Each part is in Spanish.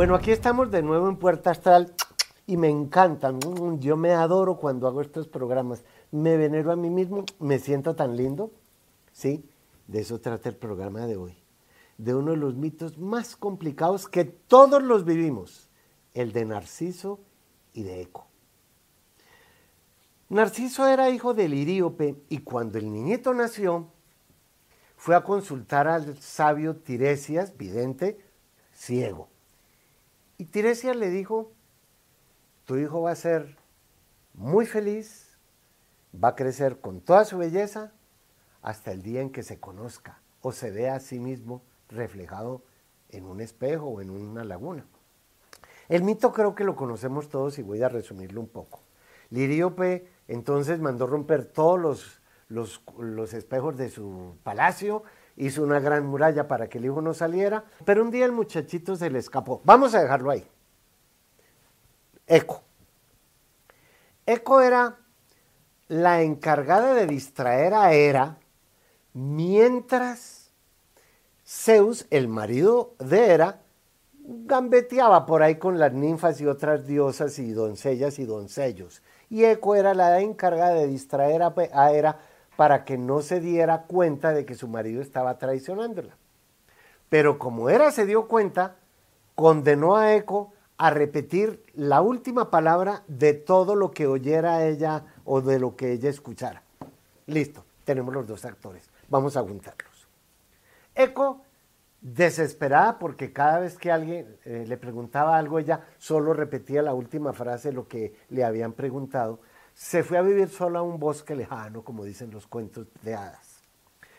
Bueno, aquí estamos de nuevo en Puerta Astral y me encantan. Mm, Yo me adoro cuando hago estos programas. Me venero a mí mismo, me siento tan lindo. Sí, de eso trata el programa de hoy. De uno de los mitos más complicados que todos los vivimos, el de Narciso y de Eco. Narciso era hijo del Iríope y cuando el niñito nació, fue a consultar al sabio Tiresias, vidente, ciego. Y Tiresias le dijo, tu hijo va a ser muy feliz, va a crecer con toda su belleza hasta el día en que se conozca o se vea a sí mismo reflejado en un espejo o en una laguna. El mito creo que lo conocemos todos y voy a resumirlo un poco. Liríope entonces mandó romper todos los, los, los espejos de su palacio, hizo una gran muralla para que el hijo no saliera, pero un día el muchachito se le escapó. Vamos a dejarlo ahí. Eco. Eco era la encargada de distraer a Hera mientras Zeus, el marido de Hera, gambeteaba por ahí con las ninfas y otras diosas y doncellas y doncellos. Y Eco era la encargada de distraer a, Hera para que no se diera cuenta de que su marido estaba traicionándola. Pero como Hera se dio cuenta, condenó a Eco a repetir la última palabra de todo lo que oyera ella o de lo que ella escuchara. Listo, tenemos los dos actores. Vamos a juntarlos. Eco, desesperada porque cada vez que alguien eh, le preguntaba algo, ella solo repetía la última frase de lo que le habían preguntado, se fue a vivir sola a un bosque lejano, como dicen los cuentos de hadas.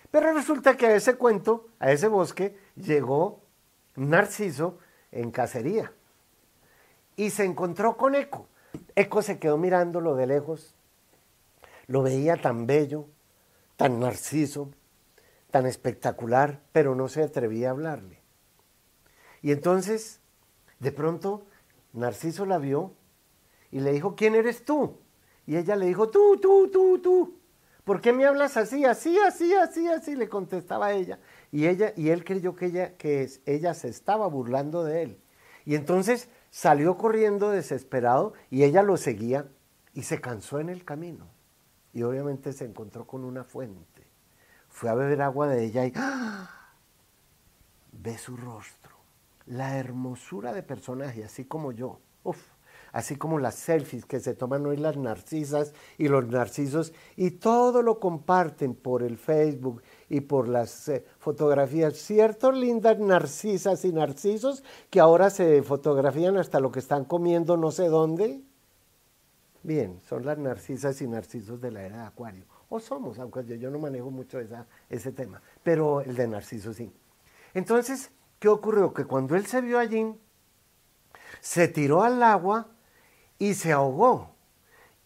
Pero resulta que a ese cuento, a ese bosque, llegó Narciso en cacería y se encontró con Eco. Eco se quedó mirándolo de lejos, lo veía tan bello, tan narciso, tan espectacular, pero no se atrevía a hablarle. Y entonces, de pronto, Narciso la vio y le dijo, ¿quién eres tú? Y ella le dijo, tú, tú, tú, tú. ¿Por qué me hablas así, así, así, así, así? Le contestaba ella. Y, ella, y él creyó que ella, que ella se estaba burlando de él. Y entonces salió corriendo desesperado y ella lo seguía y se cansó en el camino. Y obviamente se encontró con una fuente. Fue a beber agua de ella y ¡ah! ve su rostro, la hermosura de personaje, así como yo. Uf, así como las selfies que se toman hoy las narcisas y los narcisos y todo lo comparten por el Facebook y por las eh, fotografías. Cierto, lindas narcisas y narcisos que ahora se fotografían hasta lo que están comiendo no sé dónde. Bien, son las narcisas y narcisos de la era de Acuario. O somos, aunque yo, yo no manejo mucho esa, ese tema, pero el de Narciso sí. Entonces, ¿qué ocurrió? Que cuando él se vio allí, se tiró al agua y se ahogó.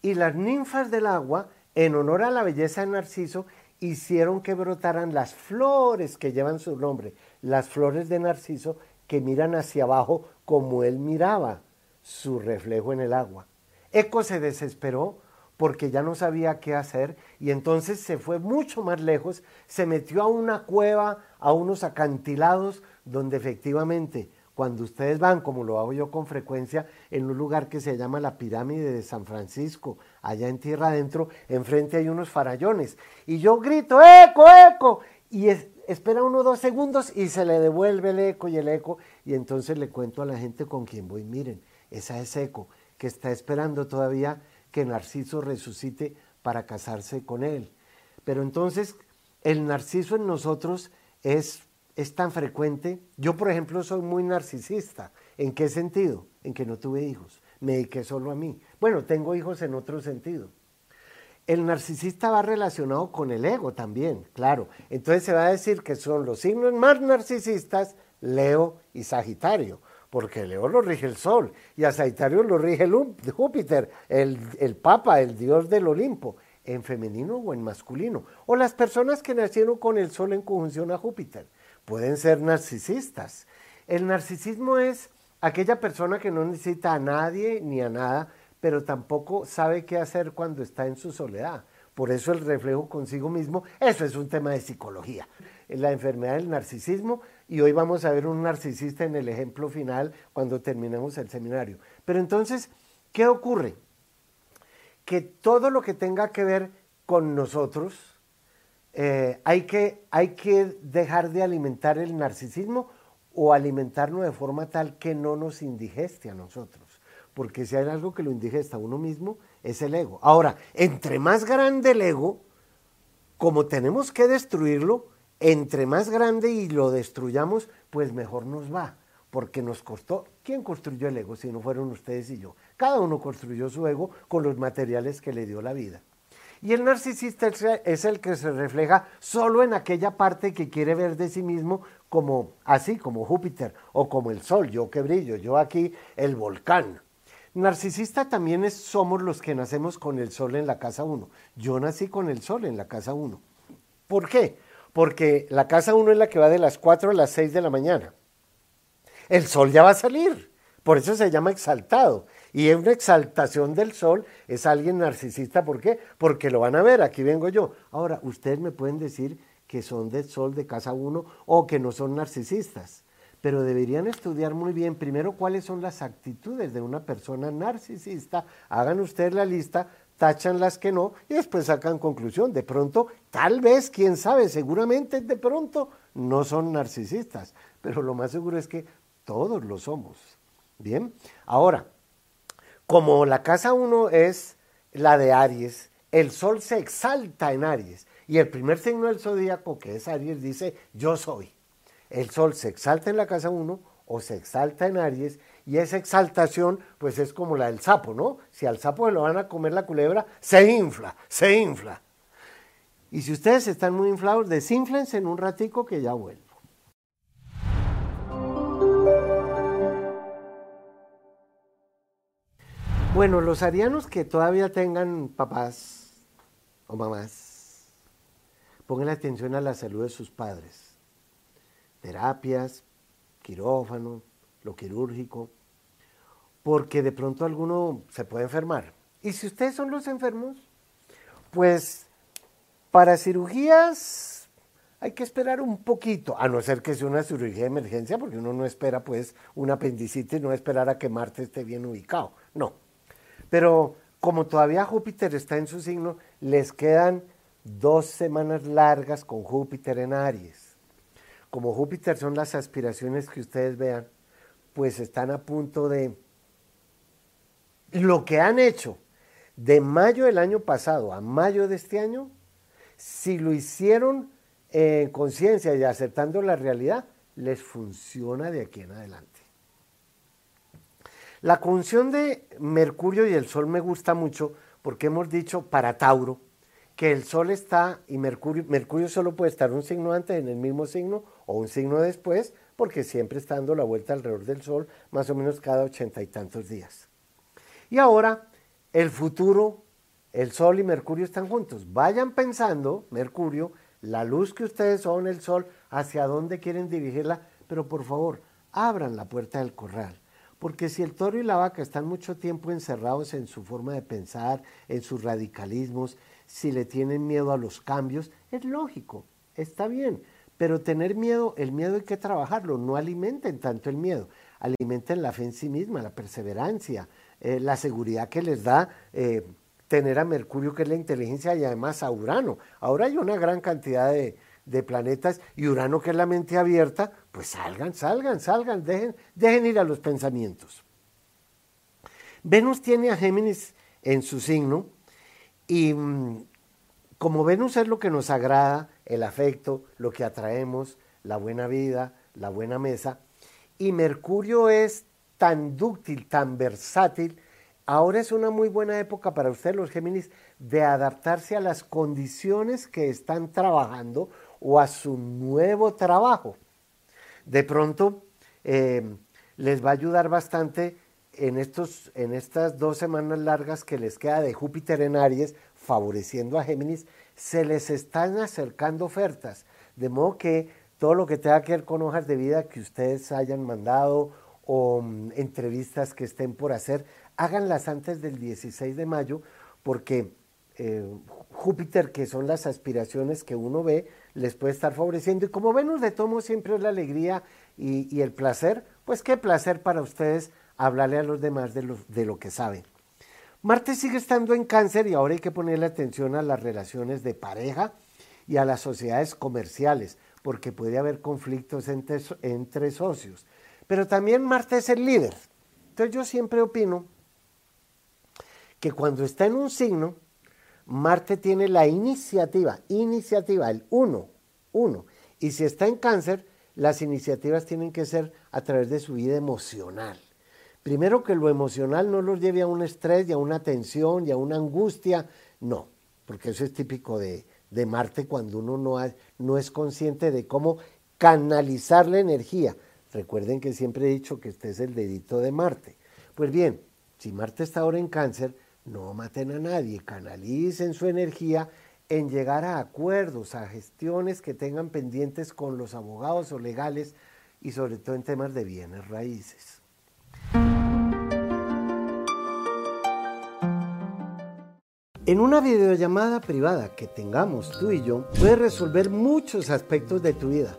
Y las ninfas del agua, en honor a la belleza de Narciso, hicieron que brotaran las flores que llevan su nombre, las flores de Narciso que miran hacia abajo como él miraba su reflejo en el agua. Eco se desesperó porque ya no sabía qué hacer y entonces se fue mucho más lejos, se metió a una cueva, a unos acantilados donde efectivamente cuando ustedes van, como lo hago yo con frecuencia, en un lugar que se llama la pirámide de San Francisco, allá en tierra adentro, enfrente hay unos farallones. Y yo grito, eco, eco. Y es, espera uno dos segundos y se le devuelve el eco y el eco. Y entonces le cuento a la gente con quien voy, miren, esa es eco, que está esperando todavía que Narciso resucite para casarse con él. Pero entonces el narciso en nosotros es es tan frecuente. Yo, por ejemplo, soy muy narcisista. ¿En qué sentido? En que no tuve hijos. Me dediqué solo a mí. Bueno, tengo hijos en otro sentido. El narcisista va relacionado con el ego también, claro. Entonces se va a decir que son los signos más narcisistas, Leo y Sagitario, porque Leo lo rige el Sol y a Sagitario lo rige el Júpiter, el, el Papa, el dios del Olimpo, en femenino o en masculino. O las personas que nacieron con el Sol en conjunción a Júpiter pueden ser narcisistas. El narcisismo es aquella persona que no necesita a nadie ni a nada, pero tampoco sabe qué hacer cuando está en su soledad. Por eso el reflejo consigo mismo, eso es un tema de psicología. La enfermedad del narcisismo y hoy vamos a ver un narcisista en el ejemplo final cuando terminemos el seminario. Pero entonces, ¿qué ocurre? Que todo lo que tenga que ver con nosotros, eh, hay, que, hay que dejar de alimentar el narcisismo o alimentarlo de forma tal que no nos indigeste a nosotros. Porque si hay algo que lo indigesta a uno mismo, es el ego. Ahora, entre más grande el ego, como tenemos que destruirlo, entre más grande y lo destruyamos, pues mejor nos va. Porque nos costó. ¿Quién construyó el ego si no fueron ustedes y yo? Cada uno construyó su ego con los materiales que le dio la vida. Y el narcisista es el que se refleja solo en aquella parte que quiere ver de sí mismo como así, como Júpiter o como el Sol, yo que brillo, yo aquí el volcán. Narcisista también es, somos los que nacemos con el Sol en la casa 1. Yo nací con el Sol en la casa 1. ¿Por qué? Porque la casa 1 es la que va de las 4 a las 6 de la mañana. El Sol ya va a salir, por eso se llama exaltado. Y es una exaltación del sol, es alguien narcisista. ¿Por qué? Porque lo van a ver, aquí vengo yo. Ahora, ustedes me pueden decir que son del sol de casa uno o que no son narcisistas, pero deberían estudiar muy bien primero cuáles son las actitudes de una persona narcisista. Hagan ustedes la lista, tachan las que no y después sacan conclusión. De pronto, tal vez, quién sabe, seguramente de pronto no son narcisistas, pero lo más seguro es que todos lo somos. Bien, ahora, como la casa 1 es la de Aries, el sol se exalta en Aries. Y el primer signo del zodíaco, que es Aries, dice, yo soy. El sol se exalta en la casa 1 o se exalta en Aries y esa exaltación pues es como la del sapo, ¿no? Si al sapo se lo van a comer la culebra, se infla, se infla. Y si ustedes están muy inflados, desinflense en un ratico que ya vuelvo. Bueno, los arianos que todavía tengan papás o mamás, pongan atención a la salud de sus padres. Terapias, quirófano, lo quirúrgico, porque de pronto alguno se puede enfermar. Y si ustedes son los enfermos, pues para cirugías hay que esperar un poquito, a no ser que sea una cirugía de emergencia, porque uno no espera pues un apendicitis, no esperar a que Marte esté bien ubicado. No, pero como todavía Júpiter está en su signo, les quedan dos semanas largas con Júpiter en Aries. Como Júpiter son las aspiraciones que ustedes vean, pues están a punto de... Lo que han hecho de mayo del año pasado a mayo de este año, si lo hicieron en conciencia y aceptando la realidad, les funciona de aquí en adelante. La función de Mercurio y el Sol me gusta mucho porque hemos dicho para Tauro que el Sol está y Mercurio, Mercurio solo puede estar un signo antes en el mismo signo o un signo después porque siempre está dando la vuelta alrededor del Sol más o menos cada ochenta y tantos días. Y ahora el futuro, el Sol y Mercurio están juntos. Vayan pensando, Mercurio, la luz que ustedes son, el Sol, hacia dónde quieren dirigirla, pero por favor, abran la puerta del corral porque si el toro y la vaca están mucho tiempo encerrados en su forma de pensar, en sus radicalismos, si le tienen miedo a los cambios, es lógico, está bien. Pero tener miedo, el miedo hay que trabajarlo, no alimenten tanto el miedo, alimenten la fe en sí misma, la perseverancia, eh, la seguridad que les da eh, tener a Mercurio, que es la inteligencia, y además a Urano. Ahora hay una gran cantidad de, de planetas y Urano, que es la mente abierta, pues salgan, salgan, salgan, dejen, dejen ir a los pensamientos. Venus tiene a Géminis en su signo y mm, como Venus es lo que nos agrada, el afecto, lo que atraemos, la buena vida, la buena mesa, y Mercurio es tan dúctil, tan versátil, ahora es una muy buena época para ustedes los Géminis de adaptarse a las condiciones que están trabajando o a su nuevo trabajo. De pronto eh, les va a ayudar bastante en, estos, en estas dos semanas largas que les queda de Júpiter en Aries, favoreciendo a Géminis, se les están acercando ofertas. De modo que todo lo que tenga que ver con hojas de vida que ustedes hayan mandado o mm, entrevistas que estén por hacer, háganlas antes del 16 de mayo, porque eh, Júpiter, que son las aspiraciones que uno ve, les puede estar favoreciendo. Y como Venus de tomo siempre es la alegría y, el placer, pues qué placer para ustedes hablarle a los demás de lo, que saben. Marte sigue estando en cáncer y ahora hay que ponerle atención a las relaciones de pareja y a las sociedades comerciales, porque puede haber conflictos entre, entre socios. Pero también Marte es el líder. Entonces yo siempre opino que cuando está en un signo, Marte tiene la iniciativa, iniciativa, el uno, uno. Y si está en cáncer, las iniciativas tienen que ser a través de su vida emocional. Primero que lo emocional no los lleve a un estrés y a una tensión y a una angustia, no, porque eso es típico de, Marte cuando uno no, no es consciente de cómo canalizar la energía. Recuerden que siempre he dicho que este es el dedito de Marte. Pues bien, si Marte está ahora en cáncer, no maten a nadie, canalicen su energía en llegar a acuerdos, a gestiones que tengan pendientes con los abogados o legales y sobre todo en temas de bienes raíces. En una videollamada privada que tengamos tú y yo, puedes resolver muchos aspectos de tu vida.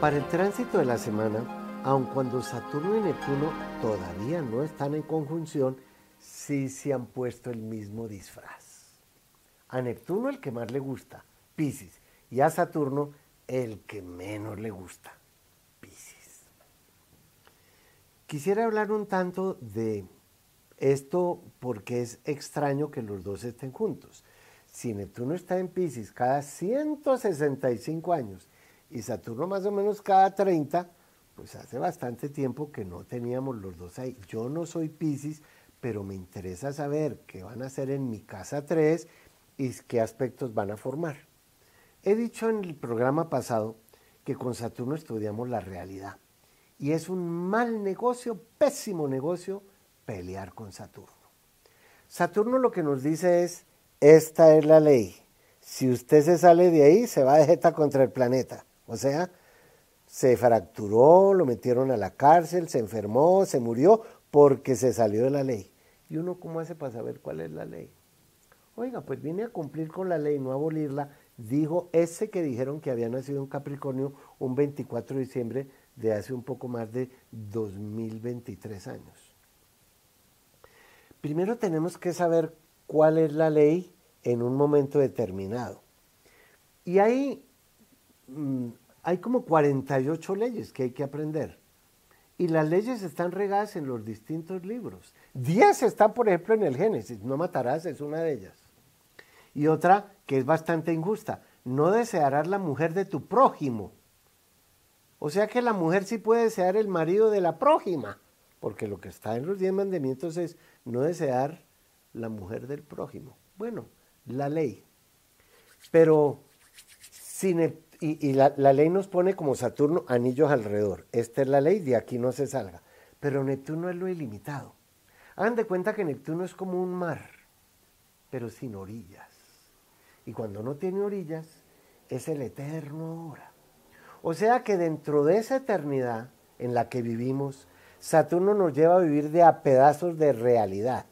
Para el tránsito de la semana, aun cuando Saturno y Neptuno todavía no están en conjunción, sí se han puesto el mismo disfraz. A Neptuno el que más le gusta, Pisces, y a Saturno el que menos le gusta, Pisces. Quisiera hablar un tanto de esto porque es extraño que los dos estén juntos. Si Neptuno está en Pisces cada 165 años y Saturno más o menos cada 30, pues hace bastante tiempo que no teníamos los dos ahí. Yo no soy Pisces, pero me interesa saber qué van a hacer en mi casa 3 y qué aspectos van a formar. He dicho en el programa pasado que con Saturno estudiamos la realidad. Y es un mal negocio, pésimo negocio, pelear con Saturno. Saturno lo que nos dice es, esta es la ley. Si usted se sale de ahí, se va de jeta contra el planeta. O sea, se fracturó, lo metieron a la cárcel, se enfermó, se murió porque se salió de la ley. ¿Y uno cómo hace para saber cuál es la ley? Oiga, pues vine a cumplir con la ley, no a abolirla, dijo ese que dijeron que había nacido en Capricornio un 24 de diciembre de hace un poco más de 2023 años. Primero tenemos que saber cuál es la ley en un momento determinado. Y ahí hay como 48 leyes que hay que aprender. Y las leyes están regadas en los distintos libros. 10 están, por ejemplo, en el Génesis. No matarás, es una de ellas. Y otra que es bastante injusta. No desearás la mujer de tu prójimo. O sea que la mujer sí puede desear el marido de la prójima. Porque lo que está en los 10 mandamientos es no desear la mujer del prójimo. Bueno, la ley. Pero sin y, la, ley nos pone como Saturno anillos alrededor. Esta es la ley, de aquí no se salga. Pero Neptuno es lo ilimitado. Hagan de cuenta que Neptuno es como un mar, pero sin orillas. Y cuando no tiene orillas, es el eterno ahora. O sea que dentro de esa eternidad en la que vivimos, Saturno nos lleva a vivir de a pedazos de realidad.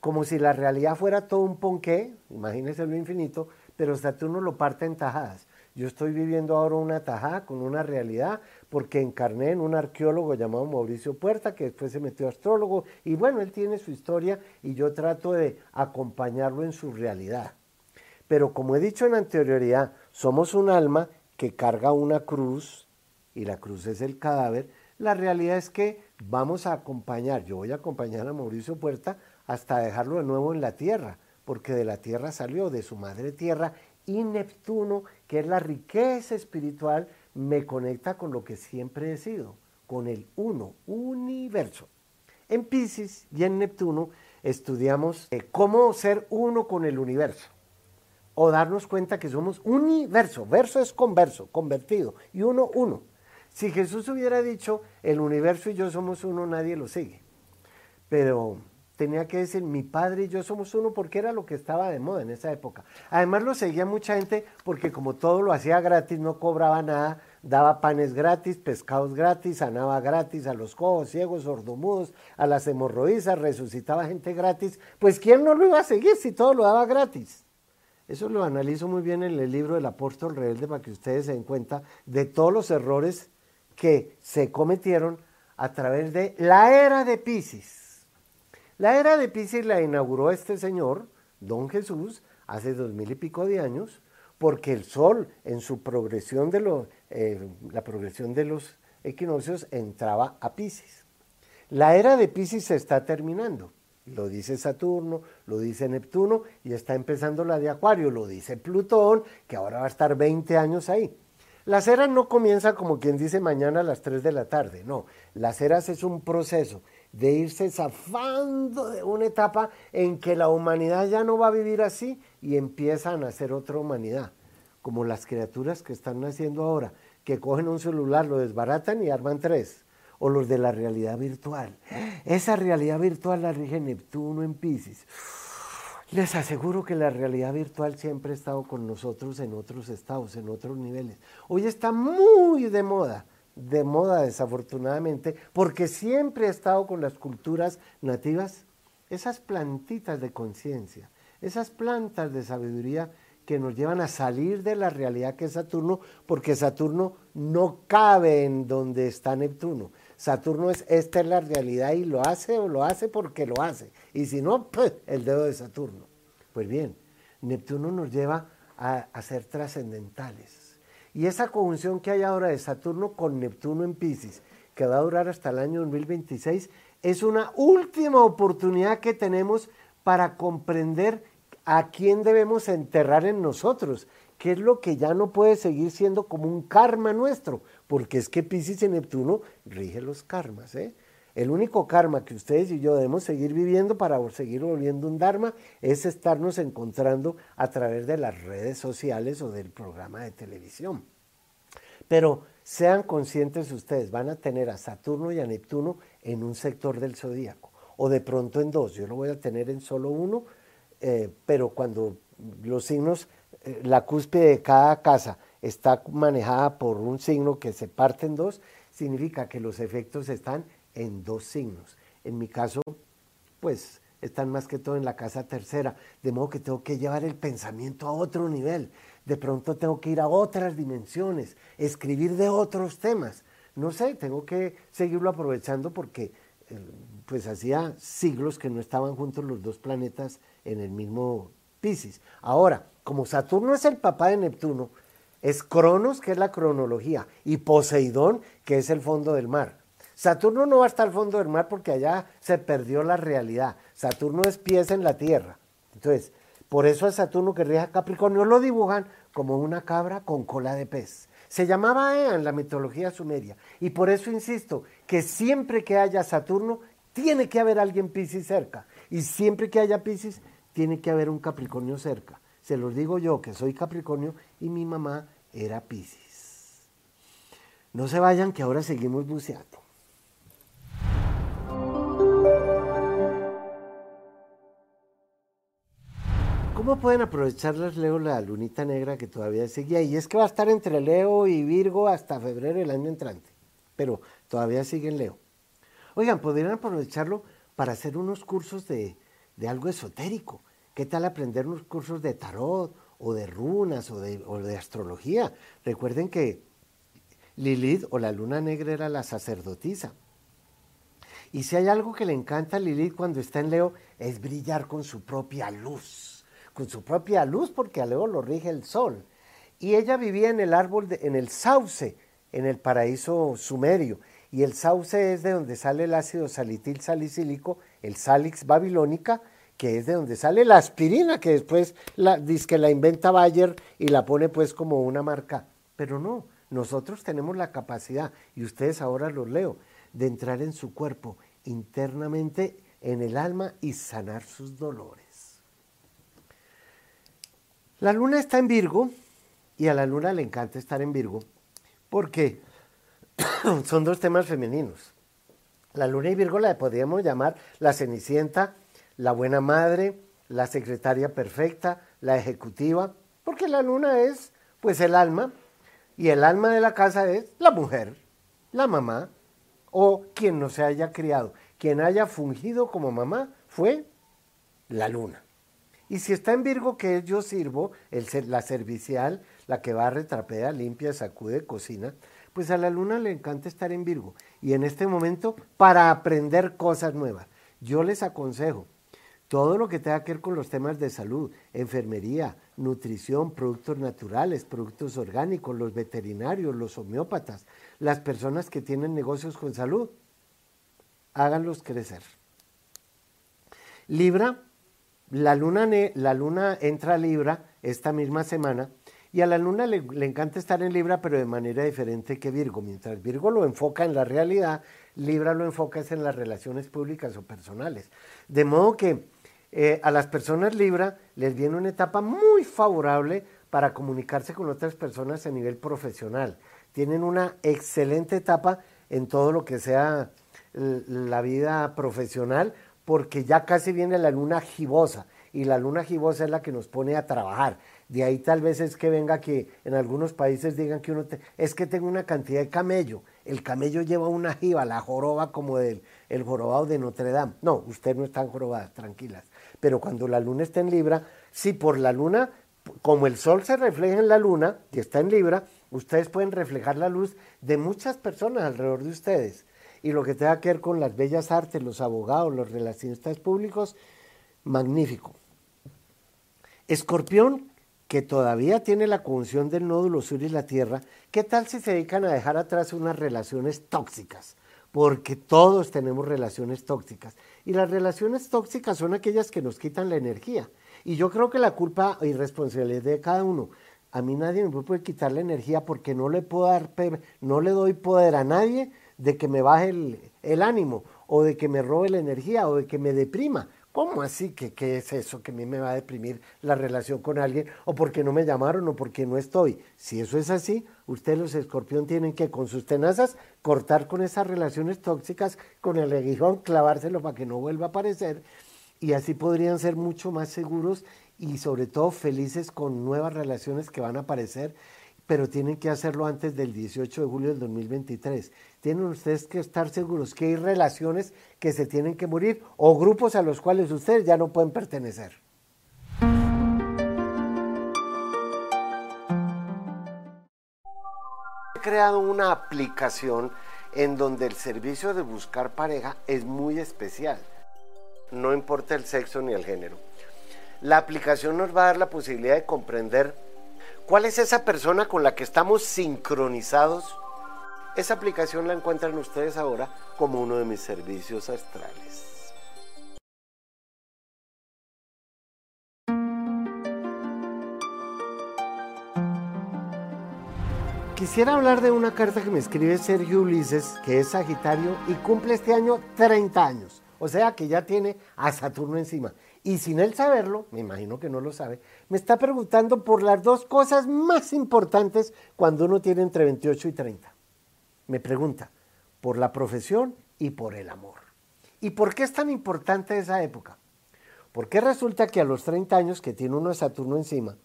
Como si la realidad fuera todo un ponqué, imagínense lo infinito, pero Saturno lo parte en tajadas. Yo estoy viviendo ahora una tajada con una realidad porque encarné en un arqueólogo llamado Mauricio Puerta, que después se metió astrólogo, y bueno, él tiene su historia y yo trato de acompañarlo en su realidad. Pero como he dicho en anterioridad, somos un alma que carga una cruz y la cruz es el cadáver. La realidad es que vamos a acompañar, yo voy a acompañar a Mauricio Puerta hasta dejarlo de nuevo en la tierra, porque de la tierra salió, de su madre tierra, y Neptuno, que es la riqueza espiritual, me conecta con lo que siempre he sido, con el uno, universo. En Pisces y en Neptuno estudiamos eh, cómo ser uno con el universo. o darnos cuenta que somos universo. Verso es converso, convertido. Y uno, uno. Si Jesús hubiera dicho, el universo y yo somos uno, nadie lo sigue. Pero tenía que decir, mi padre y yo somos uno porque era lo que estaba de moda en esa época. Además lo seguía mucha gente porque como todo lo hacía gratis, no cobraba nada, daba panes gratis, pescados gratis, sanaba gratis a los cojos, ciegos, sordomudos, a las hemorroísas, resucitaba gente gratis. Pues ¿quién no lo iba a seguir si todo lo daba gratis? Eso lo analizo muy bien en el libro del apóstol rebelde para que ustedes se den cuenta de todos los errores que se cometieron a través de la era de Pisces. La era de Pisces la inauguró este señor, don Jesús, hace dos mil y pico de años, porque el Sol en su progresión de los, eh, la progresión de los equinoccios entraba a Pisces. La era de Pisces se está terminando. Lo dice Saturno, lo dice Neptuno y está empezando la de Acuario, lo dice Plutón, que ahora va a estar 20 años ahí. Las eras no comienzan como quien dice mañana a las 3 de la tarde, no. Las eras es un proceso de irse zafando de una etapa en que la humanidad ya no va a vivir así y empieza a nacer otra humanidad, como las criaturas que están naciendo ahora, que cogen un celular, lo desbaratan y arman tres, o los de la realidad virtual. Esa realidad virtual la rige Neptuno en Pisces. Les aseguro que la realidad virtual siempre ha estado con nosotros en otros estados, en otros niveles. Hoy está muy de moda, de moda desafortunadamente, porque siempre ha estado con las culturas nativas, esas plantitas de conciencia, esas plantas de sabiduría que nos llevan a salir de la realidad que es Saturno, porque Saturno no cabe en donde está Neptuno. Saturno es, esta es la realidad y lo hace o lo hace porque lo hace. Y si no, pues el dedo de Saturno. Pues bien, Neptuno nos lleva a, a ser trascendentales. Y esa conjunción que hay ahora de Saturno con Neptuno en Pisces, que va a durar hasta el año 2026, es una última oportunidad que tenemos para comprender a quién debemos enterrar en nosotros, qué es lo que ya no puede seguir siendo como un karma nuestro, porque es que Pisces y Neptuno rige los karmas. ¿eh? El único karma que ustedes y yo debemos seguir viviendo para seguir volviendo un Dharma es estarnos encontrando a través de las redes sociales o del programa de televisión. Pero sean conscientes ustedes, van a tener a Saturno y a Neptuno en un sector del zodíaco, o de pronto en dos. Yo lo voy a tener en solo uno, eh, pero cuando los signos, eh, la cúspide de cada casa está manejada por un signo que se parte en dos, significa que los efectos están en dos signos. En mi caso, pues están más que todo en la casa tercera, de modo que tengo que llevar el pensamiento a otro nivel. De pronto tengo que ir a otras dimensiones, escribir de otros temas. No sé, tengo que seguirlo aprovechando porque eh, pues hacía siglos que no estaban juntos los dos planetas en el mismo Pisces. Ahora, como Saturno es el papá de Neptuno, es Cronos, que es la cronología, y Poseidón, que es el fondo del mar. Saturno no va a estar al fondo del mar porque allá se perdió la realidad. Saturno es pies en la tierra. Entonces, por eso a Saturno que rige a Capricornio lo dibujan como una cabra con cola de pez. Se llamaba Ea en la mitología sumeria. Y por eso insisto que siempre que haya Saturno, tiene que haber alguien Piscis cerca. Y siempre que haya Piscis, tiene que haber un Capricornio cerca. Se los digo yo, que soy Capricornio y mi mamá era Piscis. No se vayan, que ahora seguimos buceando. ¿Cómo pueden aprovechar las Leo la lunita negra que todavía sigue ahí? Es que va a estar entre Leo y Virgo hasta febrero del año entrante, pero todavía sigue en Leo. Oigan, podrían aprovecharlo para hacer unos cursos de, de algo esotérico. ¿Qué tal aprender unos cursos de tarot o de runas o de, o de astrología? Recuerden que Lilith o la luna negra era la sacerdotisa. Y si hay algo que le encanta a Lilith cuando está en Leo es brillar con su propia luz, con su propia luz porque Leo lo rige el sol. Y ella vivía en el árbol, de, en el sauce, en el paraíso sumerio. Y el sauce es de donde sale el ácido salitil salicílico, el salix babilónica, que es de donde sale la aspirina, que después la, que la inventa Bayer y la pone pues como una marca. Pero no, nosotros tenemos la capacidad, y ustedes ahora los leo, de entrar en su cuerpo internamente, en el alma y sanar sus dolores. La luna está en Virgo y a la luna le encanta estar en Virgo porque son dos temas femeninos. La luna y Virgo la podríamos llamar la cenicienta, la buena madre, la secretaria perfecta, la ejecutiva, porque la luna es pues el alma y el alma de la casa es la mujer, la mamá o quien no se haya criado, quien haya fungido como mamá fue la luna. Y si está en Virgo, que yo sirvo, la servicial, la que va trapea, limpia, sacude, cocina, pues a la luna le encanta estar en Virgo. Y en este momento, para aprender cosas nuevas, yo les aconsejo todo lo que tenga que ver con los temas de salud, enfermería, nutrición, productos naturales, productos orgánicos, los veterinarios, los homeópatas, las personas que tienen negocios con salud, háganlos crecer. Libra, la luna, la luna entra a Libra esta misma semana y a la luna le, encanta estar en Libra, pero de manera diferente que Virgo. Mientras Virgo lo enfoca en la realidad, Libra lo enfoca en las relaciones públicas o personales. De modo que eh, a las personas Libra les viene una etapa muy favorable para comunicarse con otras personas a nivel profesional. Tienen una excelente etapa en todo lo que sea la vida profesional, porque ya casi viene la luna gibosa, y la luna gibosa es la que nos pone a trabajar. De ahí tal vez es que venga que en algunos países digan que uno es que tengo una cantidad de camello. El camello lleva una jiba, la joroba como del el jorobado de Notre Dame. No, usted no está en jorobada, tranquilas. Pero cuando la luna está en Libra, si por la luna, como el sol se refleja en la luna y está en Libra, ustedes pueden reflejar la luz de muchas personas alrededor de ustedes. Y lo que tenga que ver con las bellas artes, los abogados, los relacionistas públicos, magnífico. Escorpión, que todavía tiene la conjunción del nódulo sur y la Tierra, ¿qué tal si se dedican a dejar atrás unas relaciones tóxicas? Porque todos tenemos relaciones tóxicas. Y las relaciones tóxicas son aquellas que nos quitan la energía. Y yo creo que la culpa y responsabilidad de cada uno. A mí nadie me puede quitar la energía porque no le puedo dar, no le doy poder a nadie de que me baje el, ánimo o de que me robe la energía o de que me deprima. ¿Cómo así? que qué es eso que a mí me va a deprimir la relación con alguien? ¿O porque no me llamaron o porque no estoy? Si eso es así, ustedes los escorpión tienen que con sus tenazas cortar con esas relaciones tóxicas, con el aguijón, clavárselo para que no vuelva a aparecer. Y así podrían ser mucho más seguros y sobre todo felices con nuevas relaciones que van a aparecer pero tienen que hacerlo antes del 18 de julio del 2023. Tienen ustedes que estar seguros que hay relaciones que se tienen que morir o grupos a los cuales ustedes ya no pueden pertenecer. He creado una aplicación en donde el servicio de buscar pareja es muy especial. No importa el sexo ni el género. La aplicación nos va a dar la posibilidad de comprender ¿Cuál es esa persona con la que estamos sincronizados? Esa aplicación la encuentran ustedes ahora como uno de mis servicios astrales. Quisiera hablar de una carta que me escribe Sergio Ulises, que es Sagitario y cumple este año 30 años. O sea que ya tiene a Saturno encima. Y sin él saberlo, me imagino que no lo sabe, me está preguntando por las dos cosas más importantes cuando uno tiene entre 28 y 30. Me pregunta por la profesión y por el amor. ¿Y por qué es tan importante esa época? Porque resulta que a los 30 años que tiene uno Saturno encima,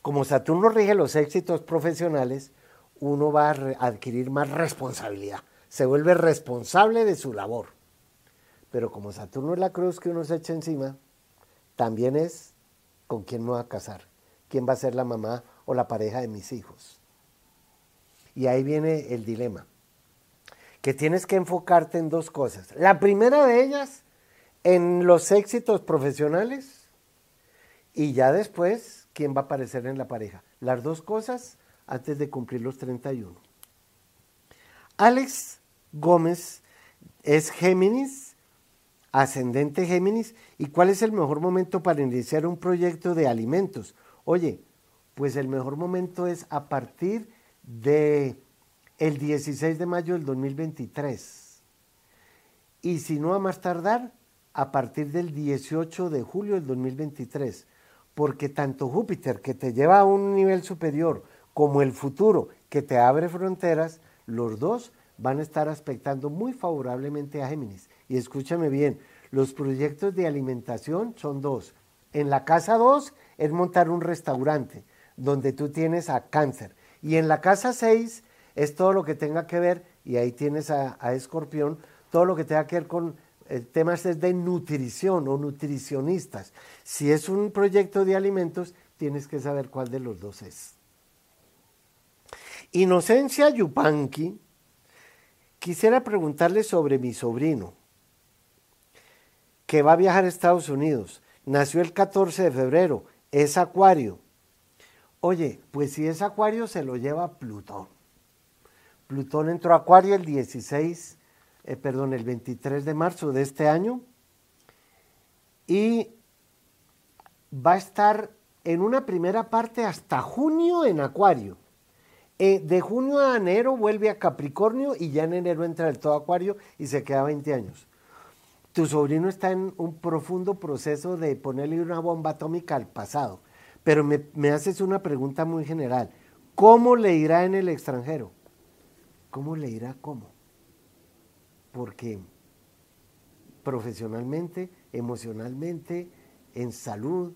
como Saturno rige los éxitos profesionales, uno va a adquirir más responsabilidad, se vuelve responsable de su labor. Pero como Saturno es la cruz que uno se echa encima, también es con quién me voy a casar, quién va a ser la mamá o la pareja de mis hijos. Y ahí viene el dilema, que tienes que enfocarte en dos cosas. La primera de ellas, en los éxitos profesionales y ya después, quién va a aparecer en la pareja. Las dos cosas antes de cumplir los 31. Alex Gómez es Géminis ascendente Géminis, ¿y cuál es el mejor momento para iniciar un proyecto de alimentos? Oye, pues el mejor momento es a partir de el 16 de mayo del 2023. Y si no a más tardar, a partir del 18 de julio del 2023. porque tanto Júpiter, que te lleva a un nivel superior, como el futuro, que te abre fronteras, los dos van a estar aspectando muy favorablemente a Géminis. Y escúchame bien, los proyectos de alimentación son dos. En la casa dos es montar un restaurante donde tú tienes a cáncer. Y en la casa seis es todo lo que tenga que ver, y ahí tienes a, escorpión, todo lo que tenga que ver con eh, temas de nutrición o nutricionistas. Si es un proyecto de alimentos, tienes que saber cuál de los dos es. Inocencia Yupanqui, quisiera preguntarle sobre mi sobrino, que va a viajar a Estados Unidos. Nació el 14 de febrero, es acuario. Oye, pues si es acuario se lo lleva Plutón. Plutón entró a acuario el 16, eh, perdón, el 23 de marzo de este año y va a estar en una primera parte hasta junio en acuario. Eh, de junio a enero vuelve a Capricornio y ya en enero entra el todo Acuario y se queda 20 años. Tu sobrino está en un profundo proceso de ponerle una bomba atómica al pasado, pero me, me haces una pregunta muy general. ¿Cómo le irá en el extranjero? ¿Cómo le irá cómo? Porque profesionalmente, emocionalmente, en salud,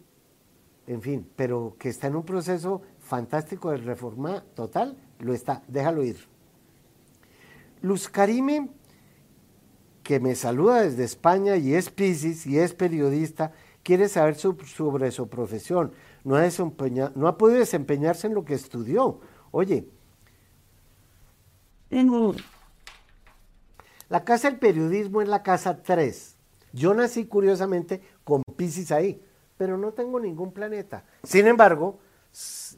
en fin, pero que está en un proceso fantástico de reforma total, lo está, déjalo ir. Luz Karime, que me saluda desde España y es Piscis y es periodista, quiere saber sobre su profesión. No ha, no ha podido desempeñarse en lo que estudió. Oye, la casa del periodismo es la casa 3. Yo nací curiosamente con Piscis ahí, pero no tengo ningún planeta. Sin embargo,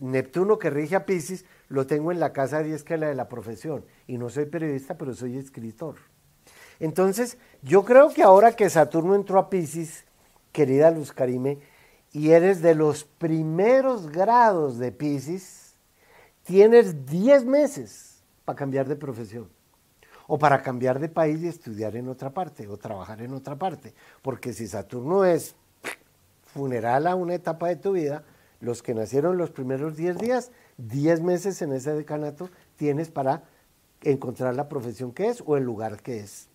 Neptuno que rige a Pisces lo tengo en la casa 10 que es la de la profesión. Y no soy periodista, pero soy escritor. Entonces, yo creo que ahora que Saturno entró a Pisces, querida Luz Karime, y eres de los primeros grados de Pisces, tienes 10 meses para cambiar de profesión. O para cambiar de país y estudiar en otra parte, o trabajar en otra parte. Porque si Saturno es funeral a una etapa de tu vida, los que nacieron los primeros 10 días, 10 meses en ese decanato tienes para encontrar la profesión que es o el lugar que es.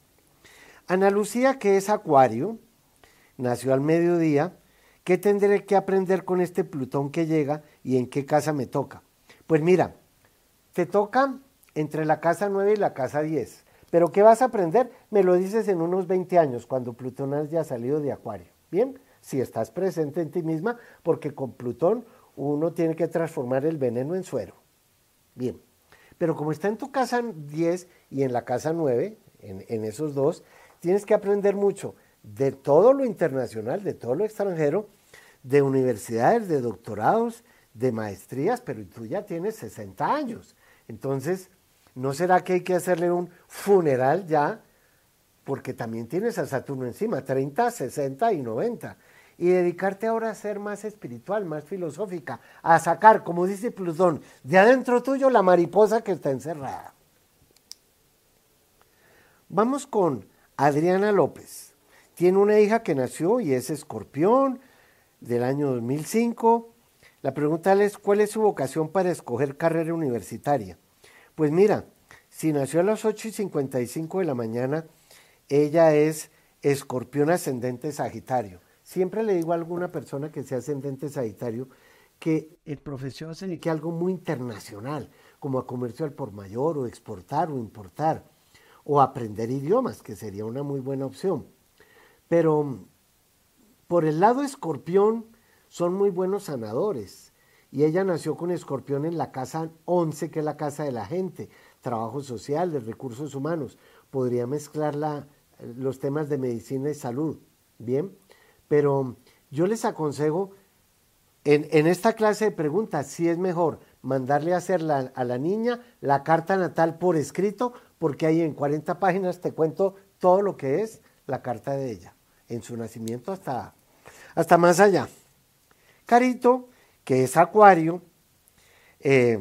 Ana Lucía, que es acuario, nació al mediodía, ¿qué tendré que aprender con este Plutón que llega y en qué casa me toca? Pues mira, te toca entre la casa 9 y la casa 10. Pero ¿qué vas a aprender? Me lo dices en unos 20 años, cuando Plutón haya salido de acuario. ¿Bien? Si estás presente en ti misma, porque con Plutón uno tiene que transformar el veneno en suero. Bien, pero como está en tu casa 10 y en la casa 9, en, en esos dos, tienes que aprender mucho de todo lo internacional, de todo lo extranjero, de universidades, de doctorados, de maestrías, pero tú ya tienes 60 años. Entonces, ¿no será que hay que hacerle un funeral ya? Porque también tienes a Saturno encima, 30, 60 y 90 y dedicarte ahora a ser más espiritual, más filosófica, a sacar, como dice Plutón, de adentro tuyo la mariposa que está encerrada. Vamos con Adriana López. Tiene una hija que nació y es escorpión del año 2005. La pregunta es, ¿cuál es su vocación para escoger carrera universitaria? Pues mira, si nació a las 8 y 55 de la mañana, ella es escorpión ascendente Sagitario. Siempre le digo a alguna persona que sea ascendente Sagitario que el profesión se dedique algo muy internacional, como a comercio al por mayor, o exportar o importar, o aprender idiomas, que sería una muy buena opción. Pero por el lado escorpión, son muy buenos sanadores. Y ella nació con escorpión en la casa 11, que es la casa de la gente, trabajo social, de recursos humanos. Podría mezclar los temas de medicina y salud. Bien. Pero yo les aconsejo en, esta clase de preguntas si es mejor mandarle a hacer a la niña la carta natal por escrito, porque ahí en 40 páginas te cuento todo lo que es la carta de ella, en su nacimiento hasta, hasta más allá. Carito, que es acuario, eh,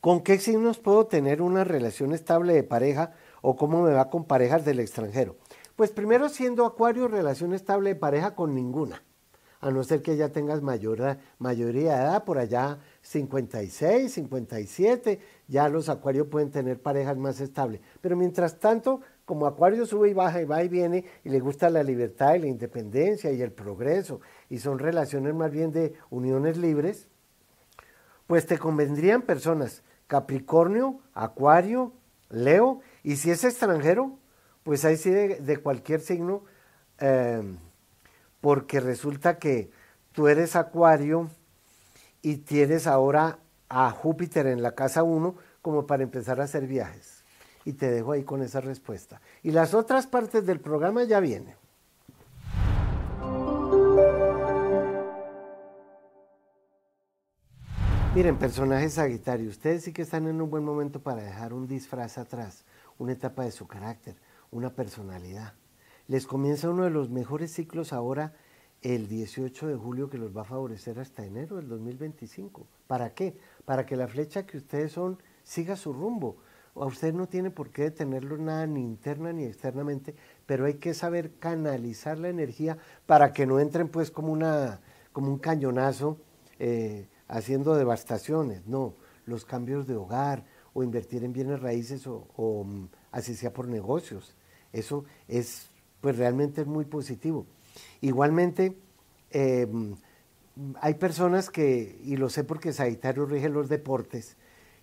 ¿con qué signos puedo tener una relación estable de pareja o cómo me va con parejas del extranjero? Pues primero siendo acuario, relación estable de pareja con ninguna. a no ser que ya tengas mayor, mayoría de edad, por allá 56, 57, ya los acuarios pueden tener parejas más estables. Pero mientras tanto, como acuario sube y baja y va y viene y le gusta la libertad y la independencia y el progreso y son relaciones más bien de uniones libres, pues te convendrían personas Capricornio, Acuario, Leo, y si es extranjero, pues ahí sí de, cualquier signo, em, porque resulta que tú eres Acuario y tienes ahora a Júpiter en la casa 1 como para empezar a hacer viajes. Y te dejo ahí con esa respuesta. Y las otras partes del programa ya vienen. Miren, personajes Sagitario, ustedes sí que están en un buen momento para dejar un disfraz atrás, una etapa de su carácter, una personalidad. Les comienza uno de los mejores ciclos ahora el 18 de julio que los va a favorecer hasta enero del 2025. ¿Para qué? Para que la flecha que ustedes son siga su rumbo. A usted no tiene por qué detenerlo nada ni interna ni externamente, pero hay que saber canalizar la energía para que no entren pues como, una, como un cañonazo eh, haciendo devastaciones. No, los cambios de hogar o invertir en bienes raíces o, mm, así sea por negocios. Eso es pues realmente es muy positivo. Igualmente, em, hay personas que, y lo sé porque Sagitario rige los deportes,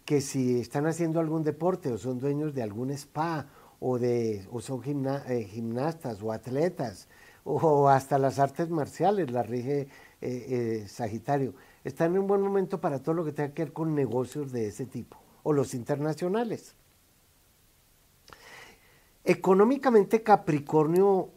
que si están haciendo algún deporte o son dueños de algún spa o, de, o son eh, gimnastas o atletas o hasta las artes marciales las rige eh, eh, Sagitario, están en un buen momento para todo lo que tenga que ver con negocios de ese tipo o los internacionales. Económicamente Capricornio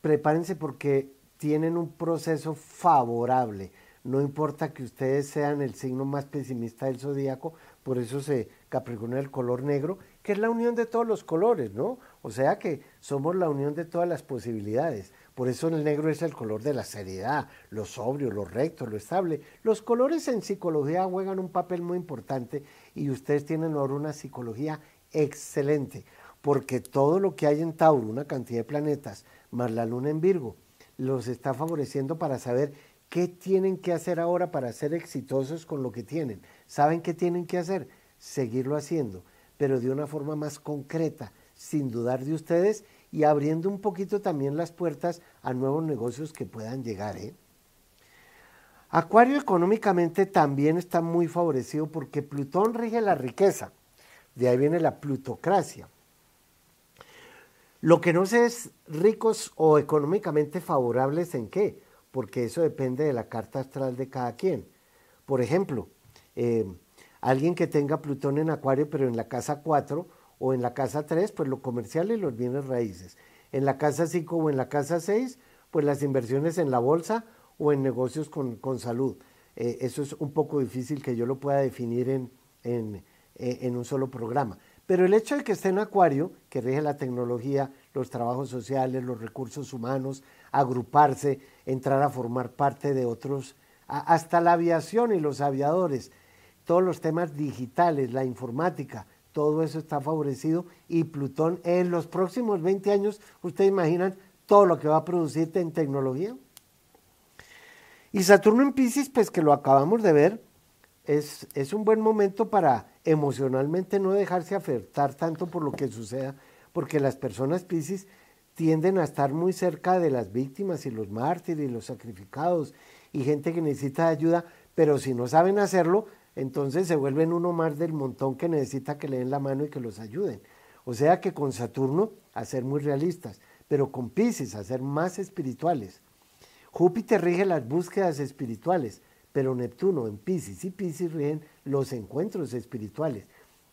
prepárense porque tienen un proceso favorable. No importa que ustedes sean el signo más pesimista del zodíaco, por eso se Capricornio el color negro, que es la unión de todos los colores, ¿no? O sea que somos la unión de todas las posibilidades. Por eso el negro es el color de la seriedad, lo sobrio, lo recto, lo estable. Los colores en psicología juegan un papel muy importante y ustedes tienen ahora una psicología excelente, porque todo lo que hay en Tauro, una cantidad de planetas, más la luna en Virgo, los está favoreciendo para saber qué tienen que hacer ahora para ser exitosos con lo que tienen. ¿Saben qué tienen que hacer? Seguirlo haciendo, pero de una forma más concreta, sin dudar de ustedes y abriendo un poquito también las puertas a nuevos negocios que puedan llegar. ¿eh? Acuario económicamente también está muy favorecido porque Plutón rige la riqueza. De ahí viene la plutocracia. Lo que no sé es ricos o económicamente favorables en qué, porque eso depende de la carta astral de cada quien. Por ejemplo, eh, alguien que tenga Plutón en Acuario, pero en la casa 4 o en la casa 3, pues lo comercial y los bienes raíces. En la casa 5 o en la casa 6, pues las inversiones en la bolsa o en negocios con, salud. Eh, eso es un poco difícil que yo lo pueda definir en, en un solo programa. Pero el hecho de que esté en Acuario, que rige la tecnología, los trabajos sociales, los recursos humanos, agruparse, entrar a formar parte de otros, hasta la aviación y los aviadores, todos los temas digitales, la informática, todo eso está favorecido y Plutón en los próximos 20 años, ustedes imaginan todo lo que va a producir en tecnología. Y Saturno en Pisces, pues que lo acabamos de ver, es, es un buen momento para emocionalmente no dejarse afectar tanto por lo que suceda, porque las personas Pisces tienden a estar muy cerca de las víctimas y los mártires y los sacrificados y gente que necesita ayuda, pero si no saben hacerlo, entonces se vuelven uno más del montón que necesita que le den la mano y que los ayuden. O sea que con Saturno a ser muy realistas, pero con Pisces a ser más espirituales. Júpiter rige las búsquedas espirituales, pero Neptuno en Pisces y Pisces rigen los encuentros espirituales.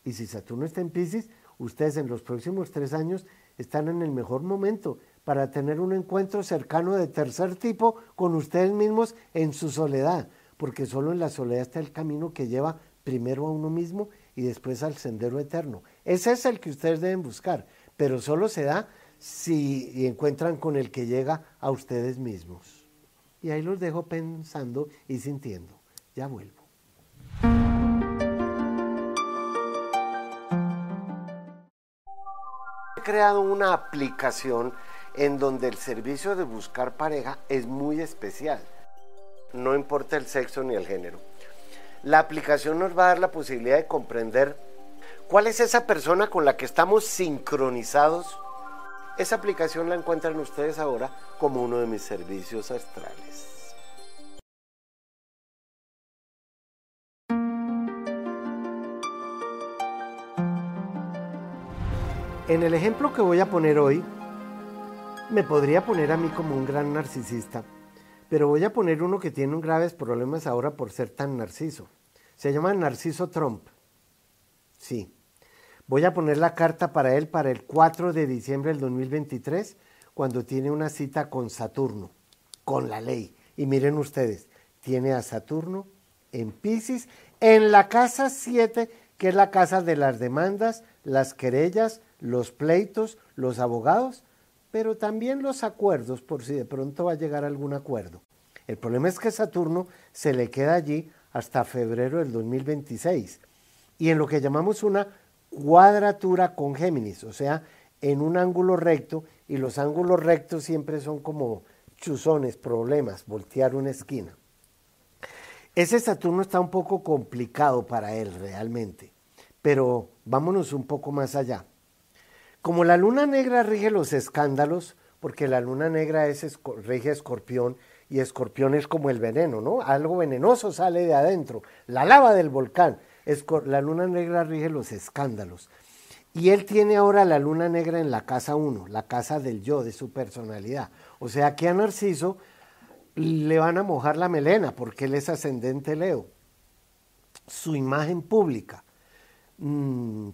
Y si Saturno está en Pisces, ustedes en los próximos tres años están en el mejor momento para tener un encuentro cercano de tercer tipo con ustedes mismos en su soledad, porque solo en la soledad está el camino que lleva primero a uno mismo y después al sendero eterno. Ese es el que ustedes deben buscar, pero solo se da si encuentran con el que llega a ustedes mismos. Y ahí los dejo pensando y sintiendo. Ya vuelvo. He creado una aplicación en donde el servicio de buscar pareja es muy especial. No importa el sexo ni el género. La aplicación nos va a dar la posibilidad de comprender cuál es esa persona con la que estamos sincronizados. Esa aplicación la encuentran ustedes ahora como uno de mis servicios astrales. En el ejemplo que voy a poner hoy, me podría poner a mí como un gran narcisista, pero voy a poner uno que tiene un graves problemas ahora por ser tan narciso. Se llama Narciso Trump. Sí. Voy a poner la carta para él para el 4 de diciembre del 2023, cuando tiene una cita con Saturno, con la ley. Y miren ustedes, tiene a Saturno en Pisces, en la casa 7, que es la casa de las demandas, las querellas, los pleitos, los abogados, pero también los acuerdos, por si de pronto va a llegar algún acuerdo. El problema es que Saturno se le queda allí hasta febrero del 2026 y en lo que llamamos una cuadratura con Géminis, o sea, en un ángulo recto y los ángulos rectos siempre son como chuzones, problemas, voltear una esquina. Ese Saturno está un poco complicado para él realmente, pero vámonos un poco más allá. Como la luna negra rige los escándalos, porque la luna negra es, rige escorpión y escorpión es como el veneno, ¿no? Algo venenoso sale de adentro, la lava del volcán. La luna negra rige los escándalos. Y él tiene ahora la luna negra en la casa 1, la casa del yo, de su personalidad. O sea que a Narciso le van a mojar la melena porque él es ascendente Leo. Su imagen pública. Mm,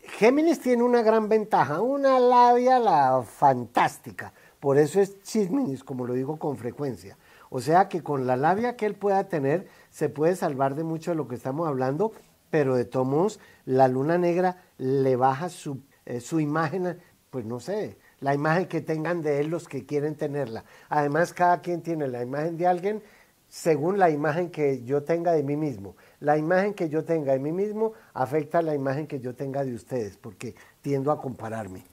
Géminis tiene una gran ventaja, una labia la fantástica. Por eso es Chisminis, como lo digo con frecuencia. O sea que con la labia que él pueda tener, se puede salvar de mucho de lo que estamos hablando, pero de todos modos, la luna negra le baja su, eh, su imagen, pues no sé, la imagen que tengan de él los que quieren tenerla. Además, cada quien tiene la imagen de alguien según la imagen que yo tenga de mí mismo. La imagen que yo tenga de mí mismo afecta a la imagen que yo tenga de ustedes, porque tiendo a compararme.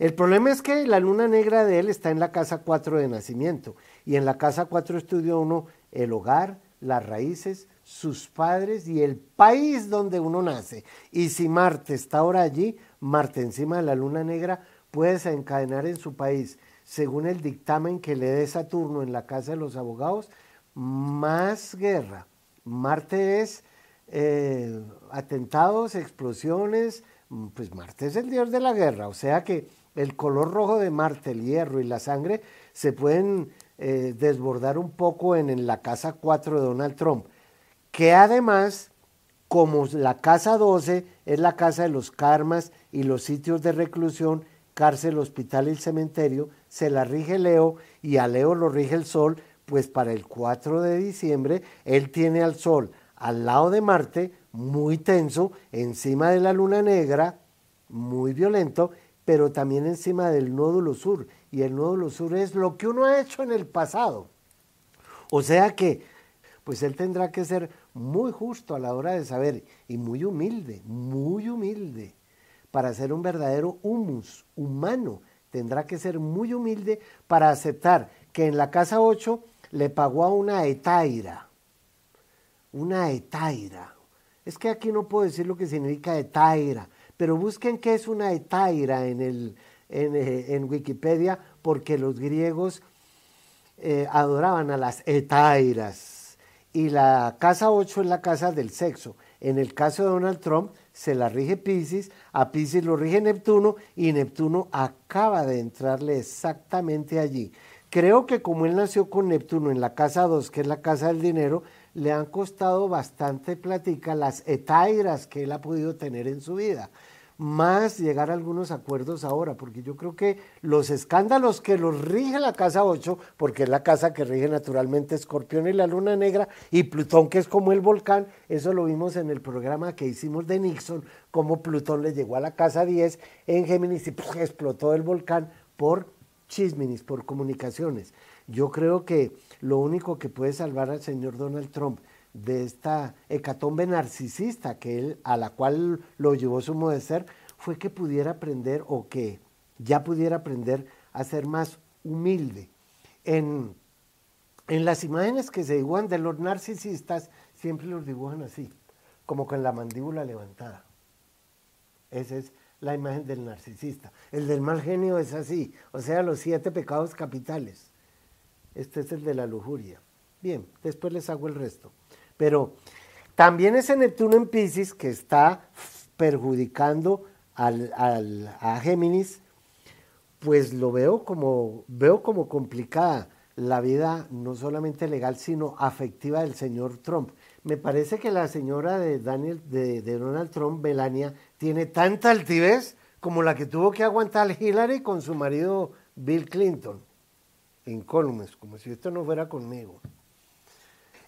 El problema es que la luna negra de él está en la casa 4 de nacimiento y en la casa 4 estudia uno el hogar, las raíces, sus padres y el país donde uno nace. Y si Marte está ahora allí, Marte encima de la luna negra puede desencadenar en su país, según el dictamen que le dé Saturno en la casa de los abogados, más guerra. Marte es eh, atentados, explosiones, mm, pues Marte es el dios de la guerra, o sea que el color rojo de Marte, el hierro y la sangre se pueden eh, desbordar un poco en, la casa 4 de Donald Trump, que además, como la casa 12 es la casa de los karmas y los sitios de reclusión, cárcel, hospital y cementerio, se la rige Leo y a Leo lo rige el Sol, pues para el 4 de diciembre él tiene al Sol al lado de Marte, muy tenso, encima de la Luna Negra, muy violento, pero también encima del nódulo sur. Y el nódulo sur es lo que uno ha hecho en el pasado. O sea que, pues él tendrá que ser muy justo a la hora de saber y muy humilde, muy humilde, para ser un verdadero humus humano. Tendrá que ser muy humilde para aceptar que en la casa 8 le pagó a una etaira. Una etaira. Es que aquí no puedo decir lo que significa etaira, pero busquen qué es una etaira en, el, en, eh, Wikipedia, porque los griegos eh, adoraban a las etairas. Y la casa 8 es la casa del sexo. En el caso de Donald Trump se la rige Pisces, a Pisces lo rige Neptuno y Neptuno acaba de entrarle exactamente allí. Creo que como él nació con Neptuno en la casa 2, que es la casa del dinero, le han costado bastante platica las etairas que él ha podido tener en su vida. Más llegar a algunos acuerdos ahora, porque yo creo que los escándalos que los rige la casa 8, porque es la casa que rige naturalmente Escorpión y la Luna Negra, y Plutón, que es como el volcán, eso lo vimos en el programa que hicimos de Nixon, cómo Plutón le llegó a la casa 10 en Géminis y explotó el volcán por chisminis, por comunicaciones. Yo creo que lo único que puede salvar al señor Donald Trump de esta hecatombe narcisista que él, a la cual lo llevó su modo ser, fue que pudiera aprender o que ya pudiera aprender a ser más humilde. En, en las imágenes que se dibujan de los narcisistas, siempre los dibujan así, como con la mandíbula levantada. Esa es la imagen del narcisista. El del mal genio es así, o sea, los siete pecados capitales. Este es el de la lujuria. Bien, después les hago el resto. Pero también ese Neptuno en Pisces que está perjudicando a Géminis, pues lo veo como, veo como complicada la vida no solamente legal, sino afectiva del señor Trump. Me parece que la señora de, Daniel, de, de Donald Trump, Melania, tiene tanta altivez como la que tuvo que aguantar Hillary con su marido Bill Clinton en Colmes, como si esto no fuera conmigo.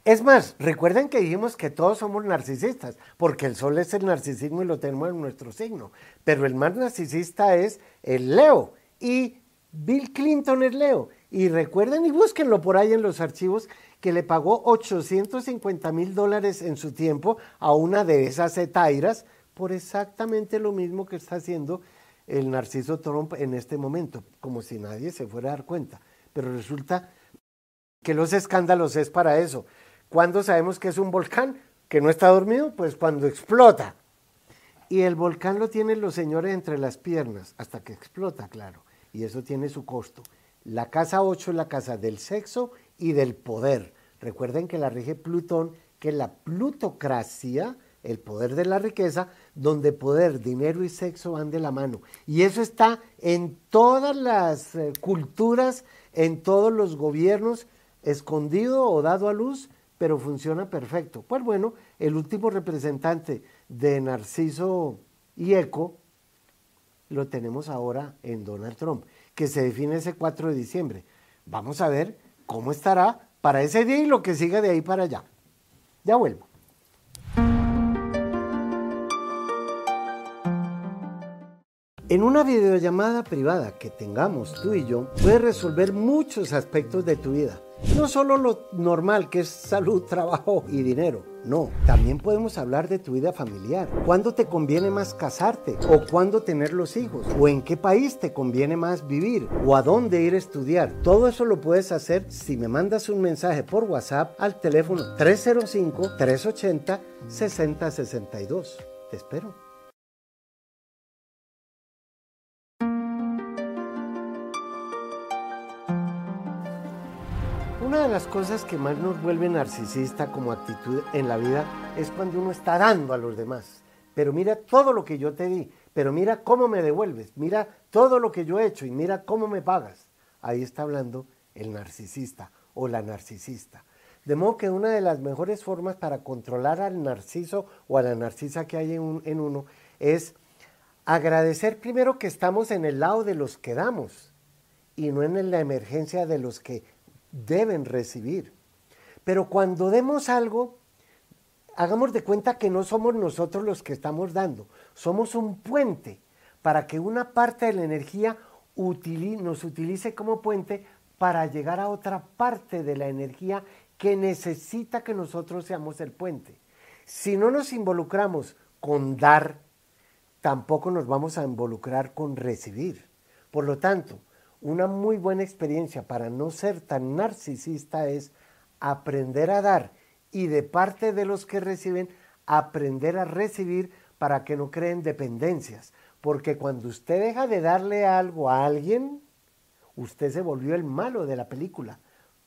Es más, recuerden que dijimos que todos somos narcisistas, porque el sol es el narcisismo y lo tenemos en nuestro signo, pero el más narcisista es el Leo y Bill Clinton es Leo. Y recuerden y búsquenlo por ahí en los archivos que le pagó 850 mil dólares en su tiempo a una de esas etairas por exactamente lo mismo que está haciendo el Narciso Trump en este momento, como si nadie se fuera a dar cuenta. Pero resulta que los escándalos es para eso. ¿Cuándo sabemos que es un volcán? Que no está dormido, pues cuando explota. Y el volcán lo tienen los señores entre las piernas, hasta que explota, claro. Y eso tiene su costo. La casa 8 es la casa del sexo y del poder. Recuerden que la rige Plutón, que la plutocracia el poder de la riqueza, donde poder, dinero y sexo van de la mano. Y eso está en todas las eh, culturas, en todos los gobiernos, escondido o dado a luz, pero funciona perfecto. Pues bueno, el último representante de Narciso y Eco lo tenemos ahora en Donald Trump, que se define ese 4 de diciembre. Vamos a ver cómo estará para ese día y lo que siga de ahí para allá. Ya vuelvo. En una videollamada privada que tengamos tú y yo, puedes resolver muchos aspectos de tu vida. No solo lo normal que es salud, trabajo y dinero. No, también podemos hablar de tu vida familiar. ¿Cuándo te conviene más casarte? ¿O cuándo tener los hijos? ¿O en qué país te conviene más vivir? ¿O a dónde ir a estudiar? Todo eso lo puedes hacer si me mandas un mensaje por WhatsApp al teléfono 305-380-6062. Te espero. Una de las cosas que más nos vuelve narcisista como actitud en la vida es cuando uno está dando a los demás. Pero mira todo lo que yo te di, pero mira cómo me devuelves, mira todo lo que yo he hecho y mira cómo me pagas. Ahí está hablando el narcisista o la narcisista. De modo que una de las mejores formas para controlar al narciso o a la narcisa que hay en, en uno es agradecer primero que estamos en el lado de los que damos y no en la emergencia de los que deben recibir. Pero cuando demos algo, hagamos de cuenta que no somos nosotros los que estamos dando, somos un puente para que una parte de la energía nos utilice como puente para llegar a otra parte de la energía que necesita que nosotros seamos el puente. Si no nos involucramos con dar, tampoco nos vamos a involucrar con recibir. Por lo tanto, una muy buena experiencia para no ser tan narcisista es aprender a dar y de parte de los que reciben, aprender a recibir para que no creen dependencias. Porque cuando usted deja de darle algo a alguien, usted se volvió el malo de la película,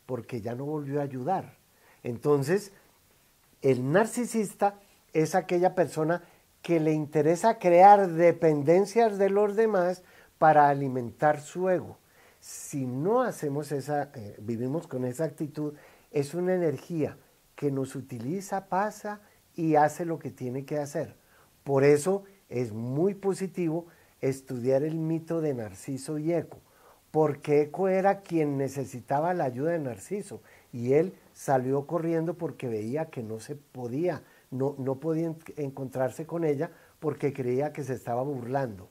porque ya no volvió a ayudar. Entonces, el narcisista es aquella persona que le interesa crear dependencias de los demás para alimentar su ego si no hacemos esa, eh, vivimos con esa actitud, es una energía que nos utiliza, pasa y hace lo que tiene que hacer. Por eso es muy positivo estudiar el mito de Narciso y Eco, porque Eco era quien necesitaba la ayuda de Narciso y él salió corriendo porque veía que no se podía, no, no podía encontrarse con ella porque creía que se estaba burlando.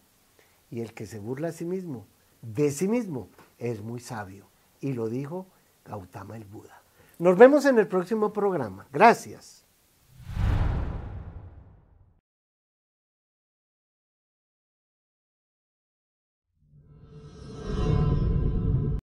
Y el que se burla a sí mismo, de sí mismo, es muy sabio. Y lo dijo Gautama el Buda. Nos vemos en el próximo programa. Gracias.